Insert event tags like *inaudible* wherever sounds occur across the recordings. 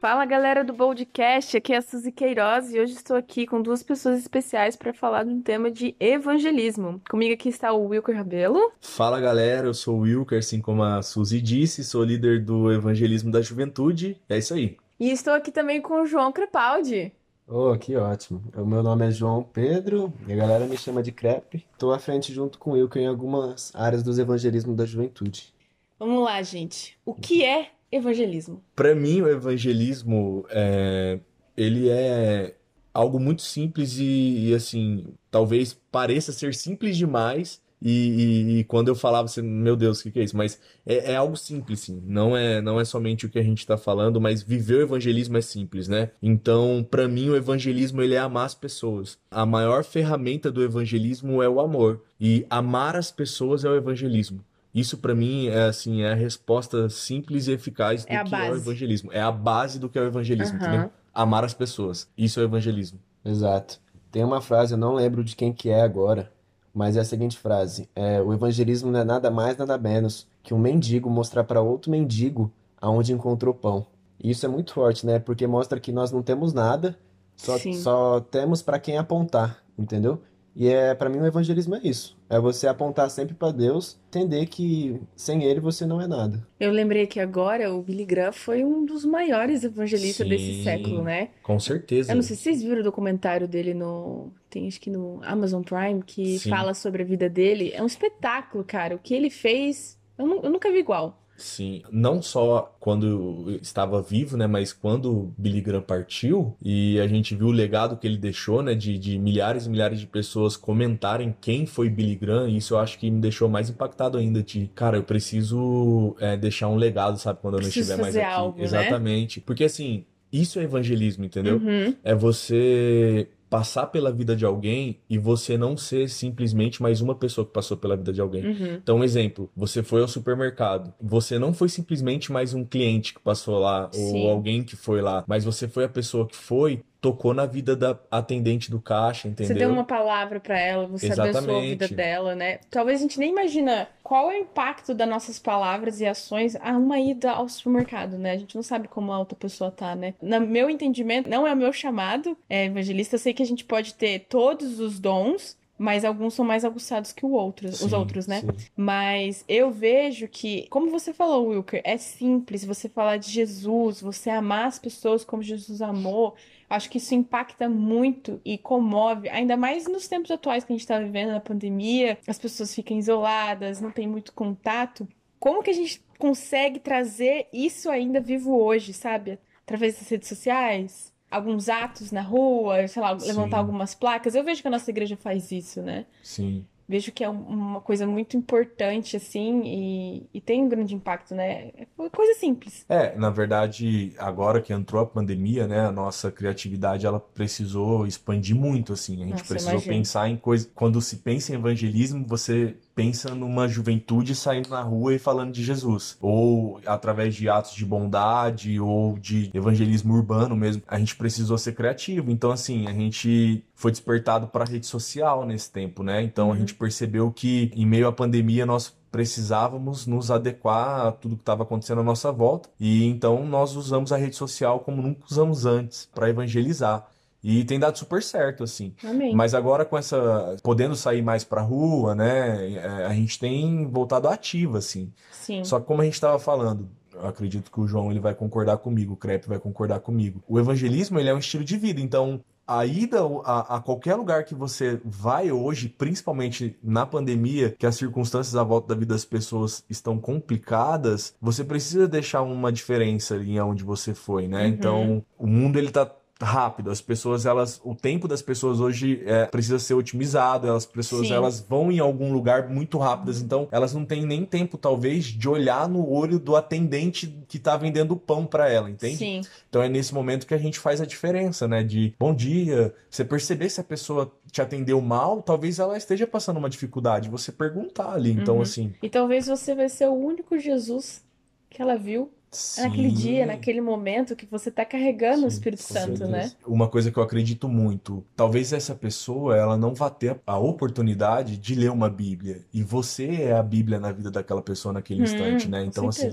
Fala galera do Boldcast, aqui é a Suzy Queiroz e hoje estou aqui com duas pessoas especiais para falar de um tema de evangelismo. Comigo aqui está o Wilker Rabelo. Fala galera, eu sou o Wilker, assim como a Suzy disse, sou líder do Evangelismo da Juventude. É isso aí. E estou aqui também com o João Crepaldi. Oh, que ótimo. O meu nome é João Pedro e a galera me chama de Crepe. Estou à frente junto com o Wilker em algumas áreas dos evangelismos da juventude. Vamos lá, gente. O que é evangelismo? Para mim, o evangelismo é, ele é algo muito simples e, e, assim, talvez pareça ser simples demais. E, e, e quando eu falava assim, meu Deus, o que, que é isso? Mas é, é, algo simples, sim. Não é, não é somente o que a gente está falando, mas viver o evangelismo é simples, né? Então, para mim, o evangelismo ele é amar as pessoas. A maior ferramenta do evangelismo é o amor. E amar as pessoas é o evangelismo. Isso para mim é assim, é a resposta simples e eficaz do é que base. é o evangelismo. É a base do que é o evangelismo, uhum. entendeu? Amar as pessoas. Isso é o evangelismo. Exato. Tem uma frase, eu não lembro de quem que é agora, mas é a seguinte frase: é, o evangelismo não é nada mais, nada menos que um mendigo mostrar para outro mendigo aonde encontrou pão. E isso é muito forte, né? Porque mostra que nós não temos nada, só, só temos para quem apontar, entendeu? E é para mim o evangelismo é isso. É você apontar sempre para Deus, entender que sem ele você não é nada. Eu lembrei que agora o Billy Graham foi um dos maiores evangelistas Sim, desse século, né? Com certeza. Eu não sei se vocês viram o documentário dele no tem acho que no Amazon Prime que Sim. fala sobre a vida dele. É um espetáculo, cara. O que ele fez, eu, eu nunca vi igual. Sim, não só quando estava vivo, né, mas quando Billy Graham partiu e a gente viu o legado que ele deixou, né, de, de milhares e milhares de pessoas comentarem quem foi Billy Graham, isso eu acho que me deixou mais impactado ainda de, cara, eu preciso é, deixar um legado, sabe, quando eu não Preciso estiver mais aqui. algo, né? Exatamente, porque assim, isso é evangelismo, entendeu? Uhum. É você passar pela vida de alguém e você não ser simplesmente mais uma pessoa que passou pela vida de alguém. Uhum. Então, um exemplo, você foi ao supermercado. Você não foi simplesmente mais um cliente que passou lá Sim. ou alguém que foi lá, mas você foi a pessoa que foi, tocou na vida da atendente do caixa, entendeu? Você deu uma palavra pra ela, você abençoou a vida Exatamente. dela, né? Talvez a gente nem imagina qual é o impacto das nossas palavras e ações a uma ida ao supermercado, né? A gente não sabe como a outra pessoa tá, né? No meu entendimento, não é o meu chamado é, evangelista. Eu sei que a gente pode ter todos os dons, mas alguns são mais aguçados que o outro, os Sim, outros, né? Sim. Mas eu vejo que, como você falou, Wilker, é simples você falar de Jesus, você amar as pessoas como Jesus amou. Acho que isso impacta muito e comove, ainda mais nos tempos atuais que a gente está vivendo na pandemia, as pessoas ficam isoladas, não tem muito contato. Como que a gente consegue trazer isso ainda vivo hoje, sabe? Através das redes sociais, alguns atos na rua, sei lá, levantar Sim. algumas placas. Eu vejo que a nossa igreja faz isso, né? Sim. Vejo que é um- uma coisa muito importante, assim, e, e tem um grande impacto, né? É coisa simples. É, na verdade, agora que entrou a pandemia, né, a nossa criatividade ela precisou expandir muito, assim. A gente Nossa, precisou imagino. pensar em coisa. Quando se pensa em evangelismo, você pensa numa juventude saindo na rua e falando de Jesus, ou através de atos de bondade ou de evangelismo urbano mesmo. A gente precisou ser criativo. Então, assim, a gente foi despertado para a rede social nesse tempo, né? Então, Uhum. a gente percebeu que em meio à pandemia nós precisávamos nos adequar a tudo que estava acontecendo à nossa volta. E então nós usamos a rede social como nunca usamos antes para evangelizar. E tem dado super certo, assim. Amém. Mas agora com essa podendo sair mais pra rua, né, é, a gente tem voltado ativa, assim. Sim. Só que como a gente estava falando, eu acredito que o João ele vai concordar comigo, o Crepe vai concordar comigo. O evangelismo ele é um estilo de vida, então a ida a, a qualquer lugar que você vai hoje, principalmente na pandemia, que as circunstâncias à volta da vida das pessoas estão complicadas, você precisa deixar uma diferença ali onde você foi, né? Uhum. Então o mundo ele tá rápido. As pessoas, elas, o tempo das pessoas hoje é, precisa ser otimizado. As pessoas, Sim. elas vão em algum lugar muito rápidas. Então, elas não têm nem tempo, talvez, de olhar no olho do atendente que tá vendendo pão para ela, entende? Sim. Então é nesse momento que a gente faz a diferença, né? De bom dia, você perceber se a pessoa te atendeu mal, talvez ela esteja passando uma dificuldade. Você perguntar ali. Então, Uhum. assim, E talvez você vai ser o único Jesus que ela viu É naquele dia, Sim. naquele momento que você tá carregando o Sim, Espírito com Santo, né? certeza. Uma coisa que eu acredito muito, talvez essa pessoa ela não vá ter a oportunidade de ler uma Bíblia e você é a Bíblia na vida daquela pessoa naquele Hum, instante, né? Então assim,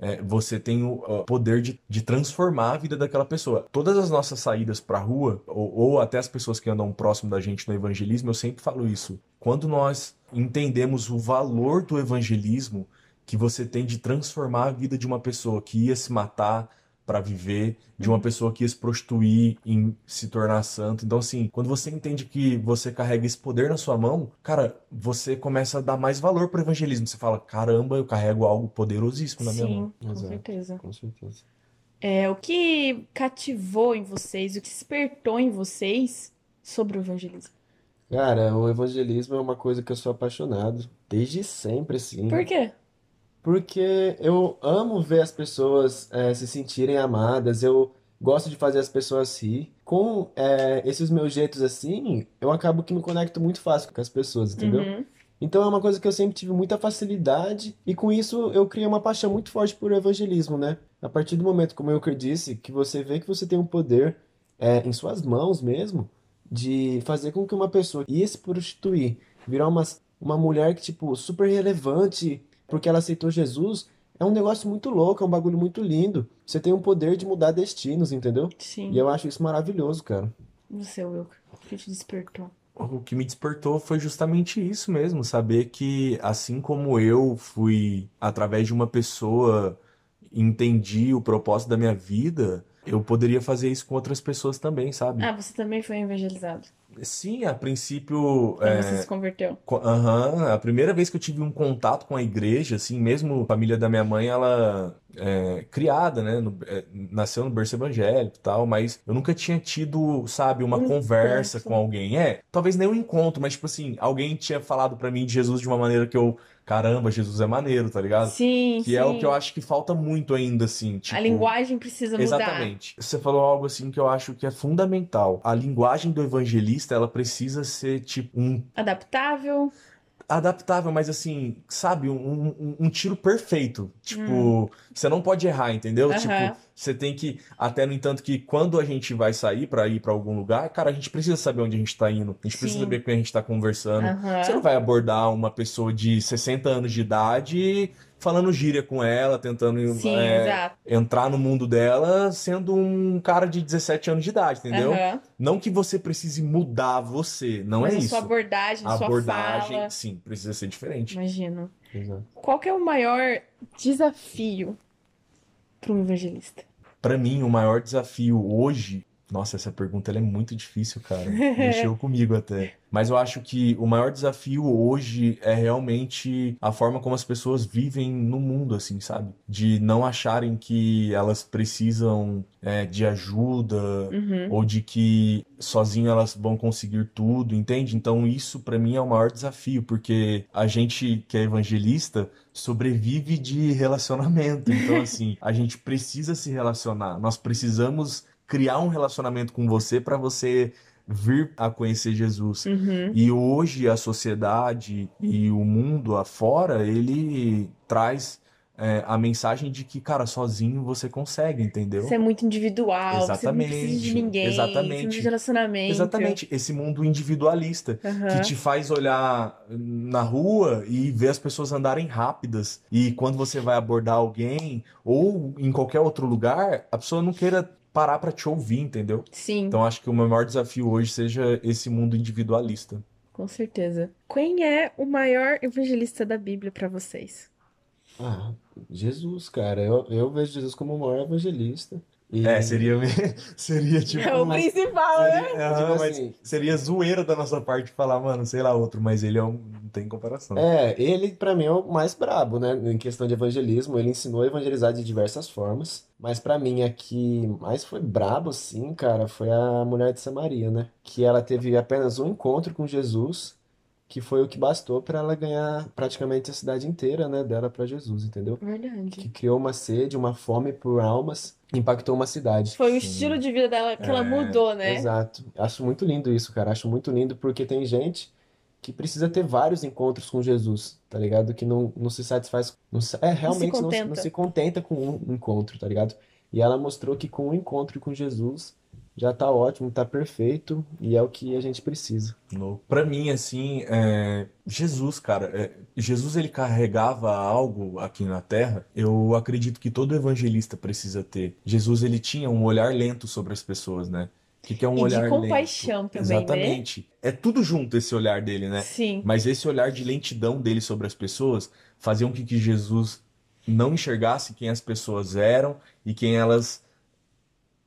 é, você tem o poder de, de transformar a vida daquela pessoa. Todas as nossas saídas para a rua ou, ou até as pessoas que andam próximo da gente no evangelismo, eu sempre falo isso. Quando nós entendemos o valor do evangelismo que você tem de transformar a vida de uma pessoa que ia se matar para viver, de uma pessoa que ia se prostituir em se tornar santo. Então, assim, quando você entende que você carrega esse poder na sua mão, cara, você começa a dar mais valor pro evangelismo. Você fala, caramba, eu carrego algo poderosíssimo na minha mão. Sim, com Exato. certeza. Com certeza. É, o que cativou em vocês, o que despertou em vocês sobre o evangelismo? Cara, o evangelismo é uma coisa que eu sou apaixonado. Desde sempre, assim. Por quê? Porque eu amo ver as pessoas eh, se sentirem amadas, eu gosto de fazer as pessoas rir. Com eh, esses meus jeitos assim, eu acabo que me conecto muito fácil com as pessoas, entendeu? Uhum. Então é uma coisa que eu sempre tive muita facilidade e com isso eu criei uma paixão muito forte por evangelismo, né? A partir do momento, como eu disse, que você vê que você tem um poder eh, em suas mãos mesmo de fazer com que uma pessoa ia se prostituir, virar uma, uma mulher que, tipo, super relevante porque ela aceitou Jesus, é um negócio muito louco, é um bagulho muito lindo. Você tem um poder de mudar destinos, entendeu? Sim. E eu acho isso maravilhoso, cara. Você, Wilker, o que te despertou? O que me despertou foi justamente isso mesmo, saber que assim como eu fui através de uma pessoa entendi o propósito da minha vida, eu poderia fazer isso com outras pessoas também, sabe? Ah, você também foi evangelizado. Sim, a princípio, Quando é, você se converteu. Co- Aham, A primeira vez que eu tive um contato com a igreja, assim, mesmo a família da minha mãe, ela é criada, né, no- é, nasceu no berço evangélico e tal, mas eu nunca tinha tido, sabe, uma Um conversa encontro. com alguém. É, talvez nem um encontro, mas tipo assim, alguém tinha falado pra mim de Jesus de uma maneira que eu, caramba, Jesus é maneiro, tá ligado? Sim, Que é o sim. que eu acho que falta muito ainda, assim, A tipo... linguagem precisa mudar. Exatamente. Você falou algo assim que eu acho que é fundamental. A linguagem do evangelista, ela precisa ser tipo um Adaptável. Adaptável, mas assim, sabe, um, um, um tiro perfeito. Tipo, Hum. você não pode errar, entendeu? Aham. Tipo, você tem que, até no entanto que quando a gente vai sair pra ir pra algum lugar, cara, a gente precisa saber onde a gente tá indo. A gente precisa Sim. saber com quem a gente tá conversando. Aham. Você não vai abordar uma pessoa de 60 anos de idade falando gíria com ela, tentando Sim, é, entrar no mundo dela sendo um cara de 17 anos de idade, entendeu? Aham. Não que você precise mudar você, não Mas é a isso. sua abordagem, A sua abordagem, fala. sim, precisa ser diferente. Imagino. Exato. Qual que é o maior desafio para um evangelista? Pra mim, o maior desafio hoje. Nossa, essa pergunta ela é muito difícil, cara. *laughs* Mexeu comigo até. Mas eu acho que o maior desafio hoje é realmente a forma como as pessoas vivem no mundo, assim, sabe? De não acharem que elas precisam é, de ajuda Uhum. ou de que sozinho elas vão conseguir tudo, entende? Então isso pra mim é o maior desafio, porque a gente que é evangelista sobrevive de relacionamento. Então assim, a gente precisa se relacionar. Nós precisamos criar um relacionamento com você pra você vir a conhecer Jesus. Uhum. E hoje a sociedade e o mundo afora, ele traz é, a mensagem de que, cara, sozinho você consegue, entendeu? Você é muito individual, você não Exatamente, precisa de ninguém, você não exatamente. precisa de relacionamento. Exatamente, esse mundo individualista que Aham. te faz olhar na rua e ver as pessoas andarem rápidas. E quando você vai abordar alguém ou em qualquer outro lugar, a pessoa não queira parar pra te ouvir, entendeu? Sim, Então acho que o meu maior desafio hoje seja esse mundo individualista. com certeza. Quem é o maior evangelista da Bíblia para vocês? Ah, Jesus, cara. Eu, eu vejo Jesus como o maior evangelista. E, É, seria *laughs* seria tipo É o mas- principal, né? seria, aham, Tipo mas assim- seria zoeira da nossa parte falar, mano, sei lá outro, mas ele é um, não tem comparação. É, ele pra mim é o mais brabo, né? Em questão de evangelismo, ele ensinou a evangelizar de diversas formas. Mas pra mim a que mais foi brabo, sim, cara, foi a mulher de Samaria, né? Que ela teve apenas um encontro com Jesus, que foi o que bastou pra ela ganhar praticamente a cidade inteira, né, dela pra Jesus, entendeu? Que Verdade. criou uma sede, uma fome por almas, impactou uma cidade. Foi o Sim. estilo de vida dela que ela É, mudou, né? Exato. Acho muito lindo isso, cara. Acho muito lindo porque tem gente que precisa ter vários encontros com Jesus, tá ligado? Que não, não se satisfaz, não se- é, realmente não, se- não contenta. se contenta com um encontro, tá ligado? E ela mostrou que com o encontro com Jesus já tá ótimo, tá perfeito e é o que a gente precisa. Pra mim, assim, é, Jesus, cara, é, Jesus ele carregava algo aqui na Terra. Eu acredito que todo evangelista precisa ter. Jesus ele tinha um olhar lento sobre as pessoas, né? O que que é um E de olhar lento? compaixão também, né? Exatamente. É tudo junto esse olhar dele, né? Sim. Mas esse olhar de lentidão dele sobre as pessoas fazia com que que Jesus não enxergasse quem as pessoas eram e quem elas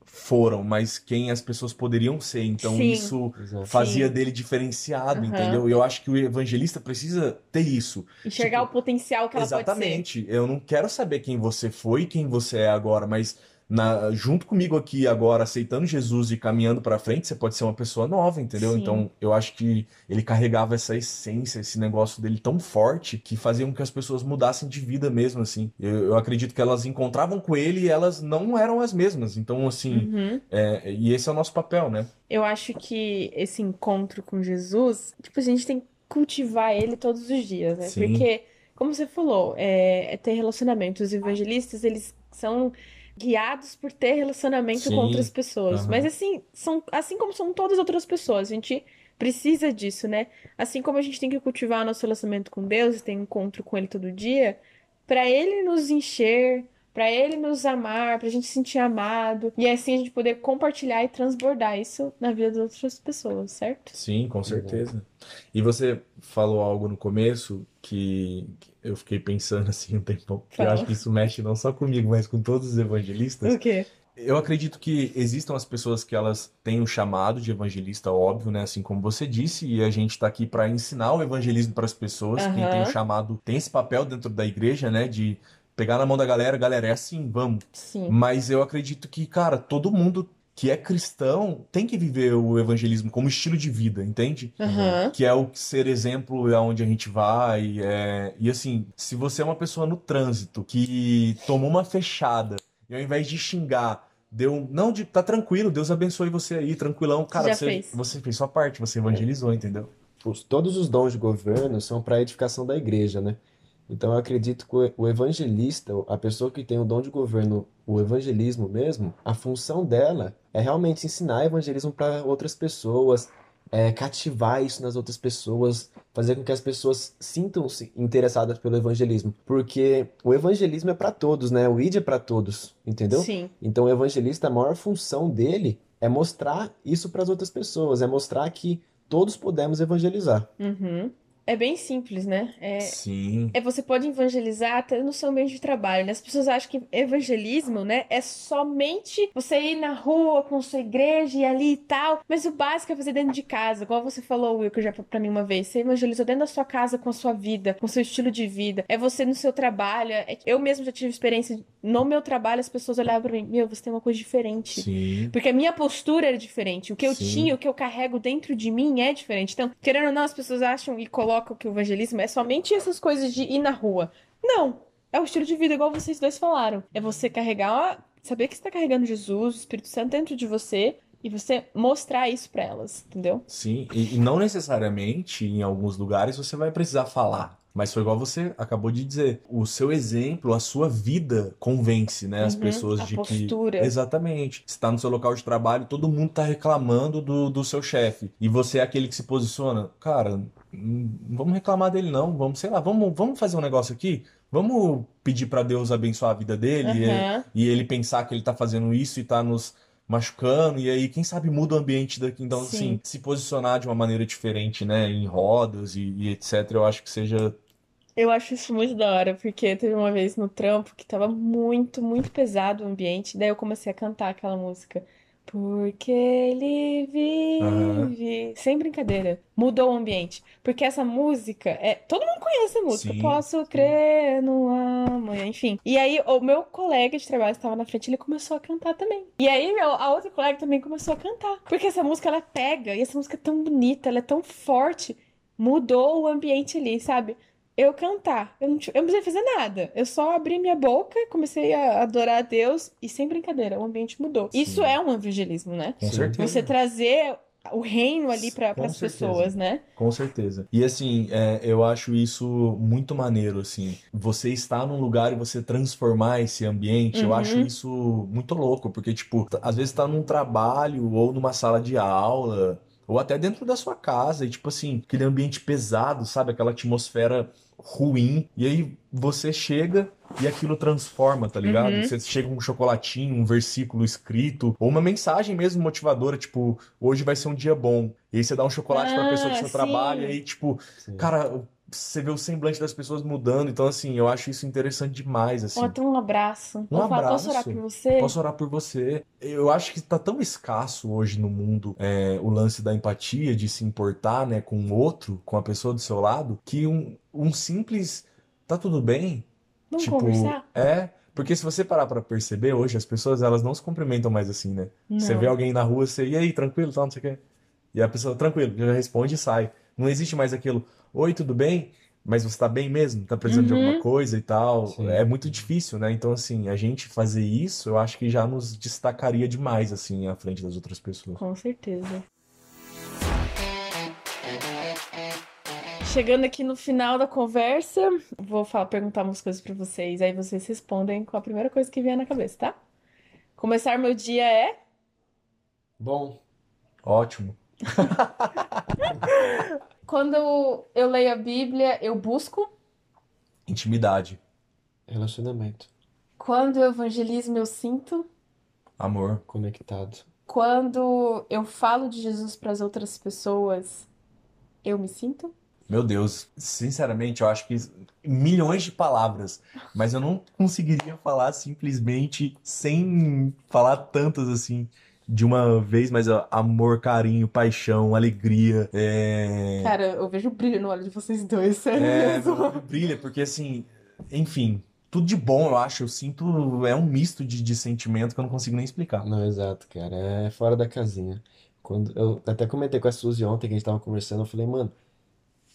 foram, mas quem as pessoas poderiam ser. Então Sim. isso Exato. fazia Sim. dele diferenciado, Aham. entendeu? E eu acho que o evangelista precisa ter isso. Enxergar Tipo, o potencial que ela pode ser. Exatamente. Eu não quero saber quem você foi e quem você é agora, mas na- junto comigo aqui agora, aceitando Jesus e caminhando pra frente, você pode ser uma pessoa nova, entendeu? Sim. Então, eu acho que ele carregava essa essência, esse negócio dele tão forte que fazia com que as pessoas mudassem de vida mesmo, assim. Eu, eu acredito que elas encontravam com ele e elas não eram as mesmas. Então, assim, Uhum. é, e esse é o nosso papel, né? Eu acho que esse encontro com Jesus, tipo, a gente tem que cultivar ele todos os dias, né? Sim. Porque, como você falou, é, é ter relacionamento. Os evangelistas, eles são guiados por ter relacionamento Sim. com outras pessoas. Aham. Mas assim, são, assim como são todas as outras pessoas, a gente precisa disso, né? Assim como a gente tem que cultivar nosso relacionamento com Deus e ter encontro com Ele todo dia, para Ele nos encher, para Ele nos amar, pra gente se sentir amado, e assim a gente poder compartilhar e transbordar isso na vida das outras pessoas, certo? Sim, com certeza. E você falou algo no começo que, eu fiquei pensando *laughs* assim um tempão, que eu acho que isso mexe não só comigo, mas com todos os evangelistas. O quê? Eu acredito que existam as pessoas que elas têm o chamado de evangelista, óbvio, né? Assim como você disse, e a gente está aqui para ensinar o evangelismo para as pessoas. Quem tem o chamado tem esse papel dentro da igreja, né? De pegar na mão da galera, galera, é assim, vamos. Sim. Mas eu acredito que, cara, todo mundo que é cristão tem que viver o evangelismo como estilo de vida, entende? Aham. Que é o ser exemplo aonde a gente vai. é, E assim, se você é uma pessoa no trânsito que tomou uma fechada e ao invés de xingar, deu. Não, de, tá tranquilo, Deus abençoe você aí, tranquilão. Cara, Já você, fez. você fez sua parte, você evangelizou, entendeu? Os- todos os dons de governo são para a edificação da igreja, né? Então eu acredito que o evangelista, a pessoa que tem o dom de governo, o evangelismo mesmo, a função dela é realmente ensinar evangelismo para outras pessoas, é, cativar isso nas outras pessoas, fazer com que as pessoas sintam-se interessadas pelo evangelismo, porque o evangelismo é para todos, né? O ID é para todos, entendeu? Sim. Então, o evangelista, a maior função dele é mostrar isso para as outras pessoas, é mostrar que todos podemos evangelizar. Uhum. É bem simples, né? É, Sim. é você pode evangelizar até no seu ambiente de trabalho, né? As pessoas acham que evangelismo, né, é somente você ir na rua com sua igreja e ali e tal, mas o básico é fazer dentro de casa, igual você falou, Will, que já pra mim uma vez, você evangelizou dentro da sua casa com a sua vida, com o seu estilo de vida, é você no seu trabalho, é- eu mesmo já tive experiência no meu trabalho, as pessoas olhavam pra mim, meu, você tem uma coisa diferente. Sim. Porque a minha postura era diferente. O que eu Sim. tinha, o que eu carrego dentro de mim é diferente. Então, querendo ou não, as pessoas acham e colocam que o evangelismo é somente essas coisas de ir na rua. Não. É o estilo de vida, igual vocês dois falaram. É você carregar, saber que você tá carregando Jesus, o Espírito Santo dentro de você e você mostrar isso pra elas, entendeu? Sim, e não necessariamente em alguns lugares você vai precisar falar. Mas foi igual você acabou de dizer. O seu exemplo, a sua vida convence, né, as Uhum, pessoas de que. postura. Exatamente. Você está no seu local de trabalho, todo mundo tá reclamando do, do seu chefe. E você é aquele que se posiciona. Cara, não vamos reclamar dele, não. Vamos, sei lá, vamos, vamos fazer um negócio aqui? Vamos pedir para Deus abençoar a vida dele e, Aham. e ele pensar que ele tá fazendo isso e tá nos machucando, e aí, quem sabe, muda o ambiente daqui. Então, Sim. assim, se posicionar de uma maneira diferente, né, em rodas e, e etc., eu acho que seja. Eu acho isso muito da hora, porque teve uma vez no trampo que tava muito, muito pesado o ambiente. Daí eu comecei a cantar aquela música. Porque ele vive. Sem brincadeira. Mudou o ambiente. Porque essa música é. Todo mundo conhece a música. Sim, Posso crer no amanhã, enfim. E aí, o meu colega de trabalho estava na frente, ele começou a cantar também. E aí, meu, a outra colega também começou a cantar. Porque essa música, ela pega. E essa música é tão bonita, ela é tão forte. Mudou o ambiente ali, sabe? Eu cantar. Eu não, eu não precisei fazer nada. Eu só abri minha boca, comecei a adorar a Deus e sem brincadeira, o ambiente mudou. Sim. Isso é um evangelismo, né? Com certeza. Você trazer o reino ali para as pessoas, né? Com certeza. E assim, é, eu acho isso muito maneiro, assim. Você estar num lugar e você transformar esse ambiente, eu Uhum. acho isso muito louco, porque, tipo, às vezes tá num trabalho ou numa sala de aula, ou até dentro da sua casa, e tipo assim, aquele ambiente pesado, sabe? Aquela atmosfera ruim, e aí você chega e aquilo transforma, tá ligado? Uhum. Você chega com um chocolatinho, um versículo escrito, ou uma mensagem mesmo motivadora, tipo, hoje vai ser um dia bom. E aí você dá um chocolate pra pessoa do Ah, seu sim. trabalho, e aí, tipo, Sim. cara, você vê o semblante das pessoas mudando. Então, assim, eu acho isso interessante demais, assim. Ou até um abraço. Um Ou falar, posso orar abraço. por você? Posso orar por você. Eu acho que tá tão escasso hoje no mundo é, o lance da empatia, de se importar, né, com o outro, com a pessoa do seu lado, que um, um simples tá tudo bem, Vamos tipo, conversar? é, porque se você parar pra perceber hoje, as pessoas elas não se cumprimentam mais assim, né? Você Não. vê alguém na rua, você, e aí, tranquilo, tal, não sei o quê. E a pessoa, tranquilo, já responde e sai. Não existe mais aquilo, oi, tudo bem? Mas você tá bem mesmo? Tá precisando de Uhum. alguma coisa e tal? Sim. É muito difícil, né? Então, assim, a gente fazer isso, eu acho que já nos destacaria demais, assim, à frente das outras pessoas. Com certeza. Chegando aqui no final da conversa, vou falar, perguntar umas coisas pra vocês, aí vocês respondem com a primeira coisa que vier na cabeça, tá? Começar meu dia é Bom, Ótimo. *laughs* quando eu leio a Bíblia, eu busco. Intimidade, relacionamento, Quando eu evangelismo, eu sinto. amor, conectado. Quando eu falo de Jesus para as outras pessoas, eu me sinto. Meu Deus, sinceramente, eu acho que milhões de palavras, mas eu não conseguiria falar simplesmente sem falar tantas assim de uma vez, mas ó, amor, carinho, paixão, alegria, é... Cara, eu vejo brilho no olho de vocês dois, sério É, brilha, porque assim, enfim, tudo de bom, eu acho. Eu sinto, é um misto de, de sentimento que eu não consigo nem explicar. Não, exato, cara. É fora da casinha. Quando eu até comentei com a Suzy ontem que a gente tava conversando, eu falei, mano,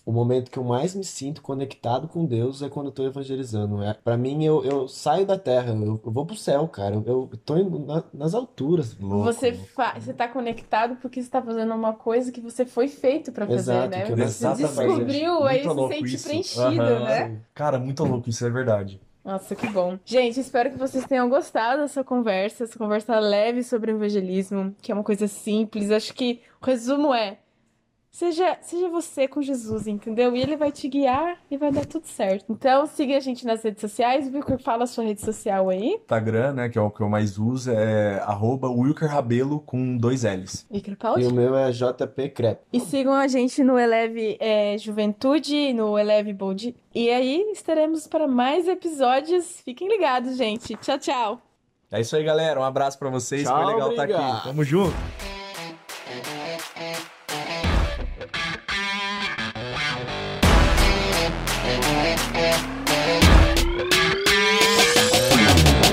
o momento que eu mais me sinto conectado com Deus é quando eu tô evangelizando. É, para mim, eu, eu saio da terra, eu, eu vou pro céu, cara. Eu, eu tô indo na- nas alturas. Louco, Você, louco. fa... você tá conectado porque você tá fazendo uma coisa que você foi feito pra fazer, Exato, né? que eu Você descobriu, aí Muito se sente isso. preenchido, Aham. né? Cara, muito louco, isso é verdade. Nossa, que bom. Gente, espero que vocês tenham gostado dessa conversa, essa conversa leve sobre evangelismo, que é uma coisa simples. Acho que o resumo é: seja, seja você com Jesus, entendeu? E ele vai te guiar e vai dar tudo certo. Então, siga a gente nas redes sociais. Viu fala a sua rede social aí. Instagram, né, que é o que eu mais uso, é arroba Wilker Rabelo com dois L's. E E o meu é JP Crepe. E sigam a gente no Eleve é, Juventude, no Eleve Bold. E aí estaremos para mais episódios. Fiquem ligados, gente. Tchau, tchau. É isso aí, galera. Um abraço pra vocês. Tchau, Foi legal estar aqui. obrigado. Tamo junto.